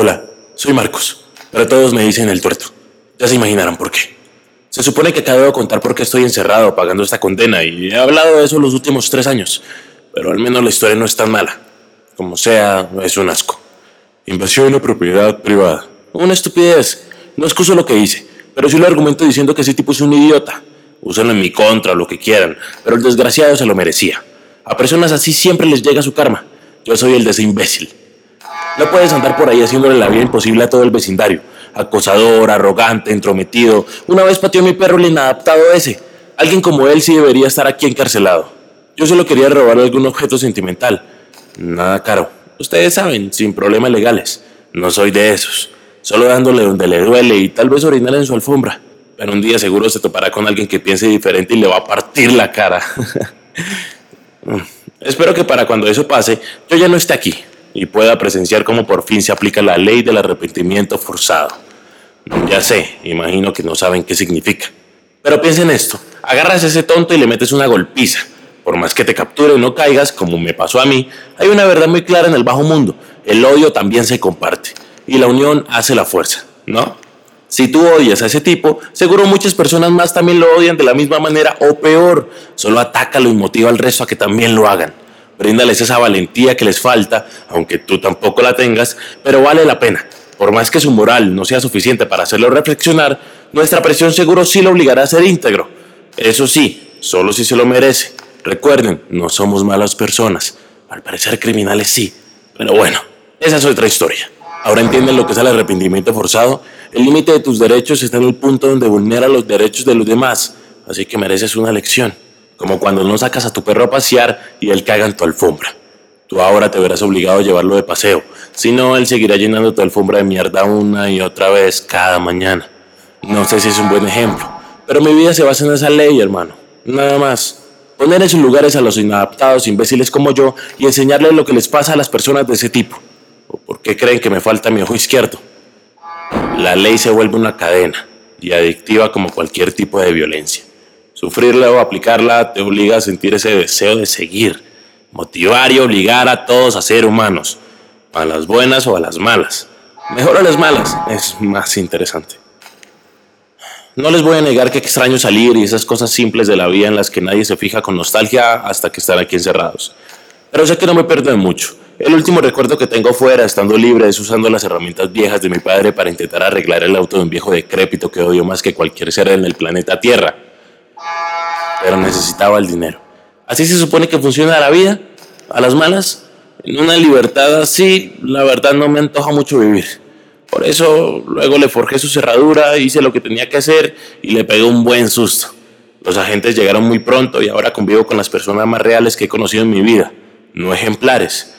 Hola, soy Marcos, pero todos me dicen el tuerto. Ya se imaginarán por qué. Se supone que acabo de contar por qué estoy encerrado pagando esta condena y he hablado de eso los últimos tres años, pero al menos la historia no es tan mala. Como sea, es un asco. Invasión de propiedad privada. Una estupidez. No excuso lo que hice, pero sí lo argumento diciendo que ese tipo es un idiota. Úsenlo en mi contra lo que quieran, pero el desgraciado se lo merecía. A personas así siempre les llega su karma. Yo soy el de ese imbécil. No puedes andar por ahí haciéndole la vida imposible a todo el vecindario. Acosador, arrogante, entrometido. Una vez pateó a mi perro el inadaptado ese. Alguien como él sí debería estar aquí encarcelado. Yo solo quería robar algún objeto sentimental. Nada caro. Ustedes saben, sin problemas legales. No soy de esos. Solo dándole donde le duele y tal vez orinar en su alfombra. Pero un día seguro se topará con alguien que piense diferente y le va a partir la cara. Espero que para cuando eso pase, yo ya no esté aquí y pueda presenciar cómo por fin se aplica la ley del arrepentimiento forzado. Ya sé, imagino que no saben qué significa. Pero piensen esto, agarras a ese tonto y le metes una golpiza. Por más que te capture y no caigas, como me pasó a mí, hay una verdad muy clara en el bajo mundo. El odio también se comparte. Y la unión hace la fuerza, ¿no? Si tú odias a ese tipo, seguro muchas personas más también lo odian de la misma manera o peor. Solo atácalo y motiva al resto a que también lo hagan. Bríndales esa valentía que les falta, aunque tú tampoco la tengas, pero vale la pena. Por más que su moral no sea suficiente para hacerlo reflexionar, nuestra presión seguro sí lo obligará a ser íntegro. Eso sí, solo si se lo merece. Recuerden, no somos malas personas. Al parecer criminales sí. Pero bueno, esa es otra historia. Ahora entienden lo que es el arrepentimiento forzado. El límite de tus derechos está en el punto donde vulnera los derechos de los demás. Así que mereces una lección como cuando no sacas a tu perro a pasear y él caga en tu alfombra. Tú ahora te verás obligado a llevarlo de paseo, si no, él seguirá llenando tu alfombra de mierda una y otra vez cada mañana. No sé si es un buen ejemplo, pero mi vida se basa en esa ley, hermano. Nada más. Poner en sus lugares a los inadaptados, imbéciles como yo, y enseñarles lo que les pasa a las personas de ese tipo. ¿O por qué creen que me falta mi ojo izquierdo? La ley se vuelve una cadena y adictiva como cualquier tipo de violencia. Sufrirla o aplicarla te obliga a sentir ese deseo de seguir, motivar y obligar a todos a ser humanos, a las buenas o a las malas. Mejor a las malas, es más interesante. No les voy a negar que extraño salir y esas cosas simples de la vida en las que nadie se fija con nostalgia hasta que están aquí encerrados. Pero sé que no me pierdo mucho. El último recuerdo que tengo fuera, estando libre, es usando las herramientas viejas de mi padre para intentar arreglar el auto de un viejo decrépito que odio más que cualquier ser en el planeta Tierra pero necesitaba el dinero. Así se supone que funciona la vida, a las malas. En una libertad así, la verdad no me antoja mucho vivir. Por eso luego le forjé su cerradura, hice lo que tenía que hacer y le pegué un buen susto. Los agentes llegaron muy pronto y ahora convivo con las personas más reales que he conocido en mi vida, no ejemplares.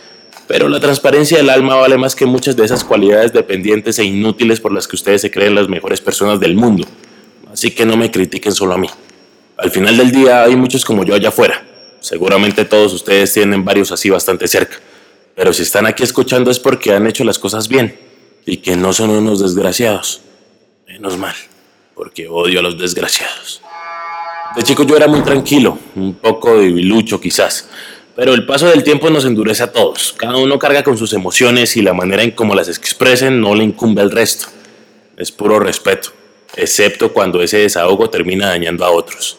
Pero la transparencia del alma vale más que muchas de esas cualidades dependientes e inútiles por las que ustedes se creen las mejores personas del mundo. Así que no me critiquen solo a mí. Al final del día hay muchos como yo allá afuera. Seguramente todos ustedes tienen varios así bastante cerca. Pero si están aquí escuchando es porque han hecho las cosas bien y que no son unos desgraciados. Menos mal, porque odio a los desgraciados. De chico yo era muy tranquilo, un poco debilucho quizás, pero el paso del tiempo nos endurece a todos. Cada uno carga con sus emociones y la manera en cómo las expresen no le incumbe al resto. Es puro respeto, excepto cuando ese desahogo termina dañando a otros.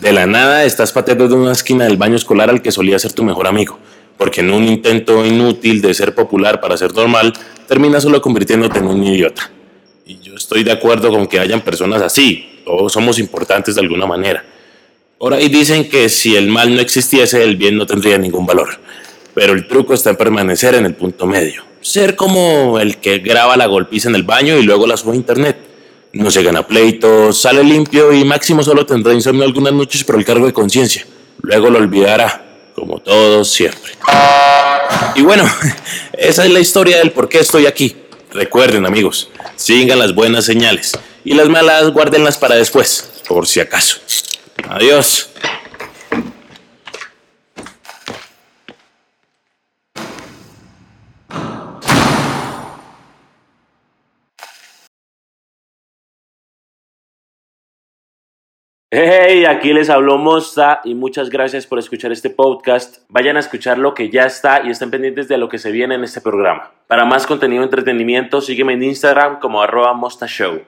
De la nada estás pateando de una esquina del baño escolar al que solía ser tu mejor amigo, porque en un intento inútil de ser popular para ser normal, terminas solo convirtiéndote en un idiota. Y yo estoy de acuerdo con que hayan personas así, todos somos importantes de alguna manera. Por ahí dicen que si el mal no existiese, el bien no tendría ningún valor. Pero el truco está en permanecer en el punto medio. Ser como el que graba la golpiza en el baño y luego la sube a internet no se gana pleitos, sale limpio y máximo solo tendrá insomnio algunas noches por el cargo de conciencia. Luego lo olvidará, como todos siempre. Y bueno, esa es la historia del por qué estoy aquí. Recuerden amigos, sigan las buenas señales y las malas guárdenlas para después, por si acaso. Adiós. Hey, aquí les habló Mosta y muchas gracias por escuchar este podcast. Vayan a escuchar lo que ya está y estén pendientes de lo que se viene en este programa. Para más contenido entretenimiento, sígueme en Instagram como arroba Mosta Show.